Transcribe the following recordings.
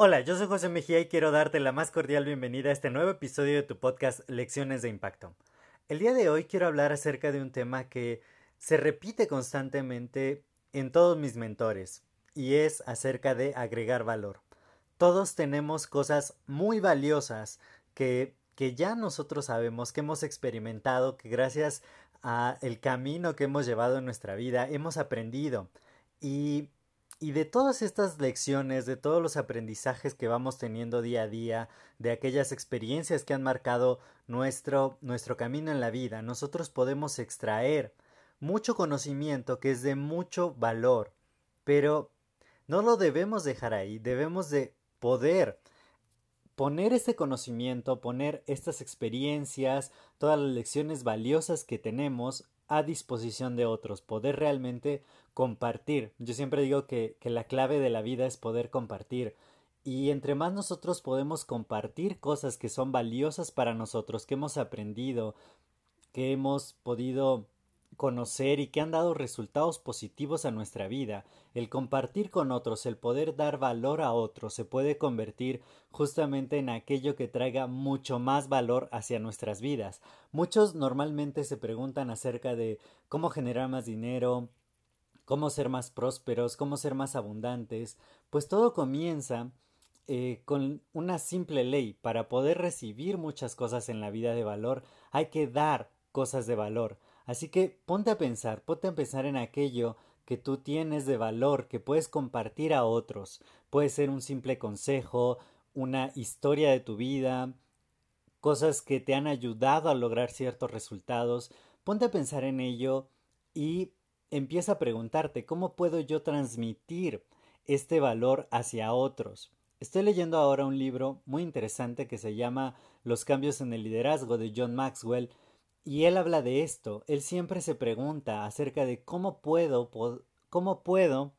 Hola, yo soy José Mejía y quiero darte la más cordial bienvenida a este nuevo episodio de tu podcast Lecciones de Impacto. El día de hoy quiero hablar acerca de un tema que se repite constantemente en todos mis mentores y es acerca de agregar valor. Todos tenemos cosas muy valiosas que, que ya nosotros sabemos, que hemos experimentado, que gracias a el camino que hemos llevado en nuestra vida hemos aprendido y de todas estas lecciones, de todos los aprendizajes que vamos teniendo día a día, de aquellas experiencias que han marcado nuestro, nuestro camino en la vida, nosotros podemos extraer mucho conocimiento que es de mucho valor, pero no lo debemos dejar ahí, debemos de poder poner ese conocimiento, poner estas experiencias, todas las lecciones valiosas que tenemos a disposición de otros, poder realmente compartir. Yo siempre digo que, que, la clave de la vida es poder compartir. Y entre más nosotros podemos compartir cosas que son valiosas para nosotros, que hemos aprendido, que hemos podido conocer y que han dado resultados positivos a nuestra vida. El compartir con otros, el poder dar valor a otros, se puede convertir justamente en aquello que traiga mucho más valor hacia nuestras vidas. Muchos normalmente se preguntan acerca de cómo generar más dinero, cómo ser más prósperos, cómo ser más abundantes, pues todo comienza eh, con una simple ley. Para poder recibir muchas cosas en la vida de valor, hay que dar cosas de valor. Así que ponte a pensar, ponte a pensar en aquello que tú tienes de valor, que puedes compartir a otros. Puede ser un simple consejo, una historia de tu vida, cosas que te han ayudado a lograr ciertos resultados. Ponte a pensar en ello y empieza a preguntarte cómo puedo yo transmitir este valor hacia otros. Estoy leyendo ahora un libro muy interesante que se llama Los cambios en el liderazgo de John Maxwell y él habla de esto, él siempre se pregunta acerca de cómo puedo, cómo puedo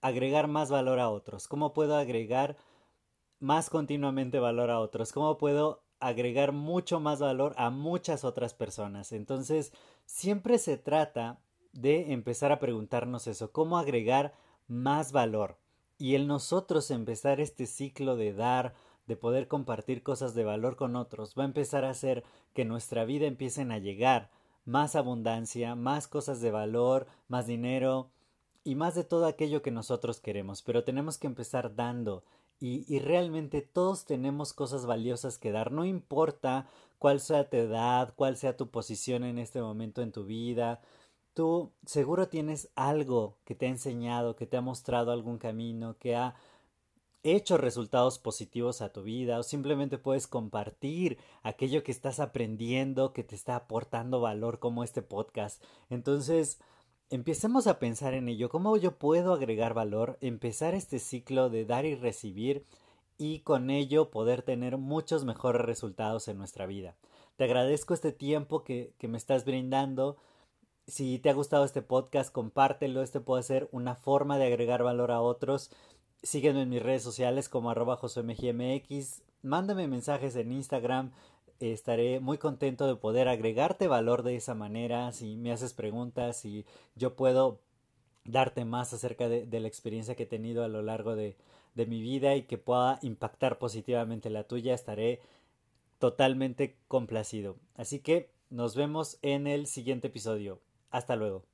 agregar más valor a otros, cómo puedo agregar más continuamente valor a otros, cómo puedo agregar mucho más valor a muchas otras personas. Entonces, siempre se trata de empezar a preguntarnos eso, cómo agregar más valor. Y el nosotros empezar este ciclo de dar, de poder compartir cosas de valor con otros, va a empezar a hacer que nuestra vida empiecen a llegar más abundancia, más cosas de valor, más dinero y más de todo aquello que nosotros queremos. Pero tenemos que empezar dando y, y realmente todos tenemos cosas valiosas que dar. No importa cuál sea tu edad, cuál sea tu posición en este momento en tu vida. Tú seguro tienes algo que te ha enseñado, que te ha mostrado algún camino, que ha hecho resultados positivos a tu vida o simplemente puedes compartir aquello que estás aprendiendo que te está aportando valor como este podcast. Entonces, empecemos a pensar en ello, cómo yo puedo agregar valor, empezar este ciclo de dar y recibir y con ello poder tener muchos mejores resultados en nuestra vida. Te agradezco este tiempo que, que me estás brindando. Si te ha gustado este podcast, compártelo. Este puede ser una forma de agregar valor a otros. Sígueme en mis redes sociales como arroba josemgmx. Mándame mensajes en Instagram. Estaré muy contento de poder agregarte valor de esa manera. Si me haces preguntas, y yo puedo darte más acerca de, la experiencia que he tenido a lo largo de mi vida y que pueda impactar positivamente la tuya, estaré totalmente complacido. Así que nos vemos en el siguiente episodio. Hasta luego.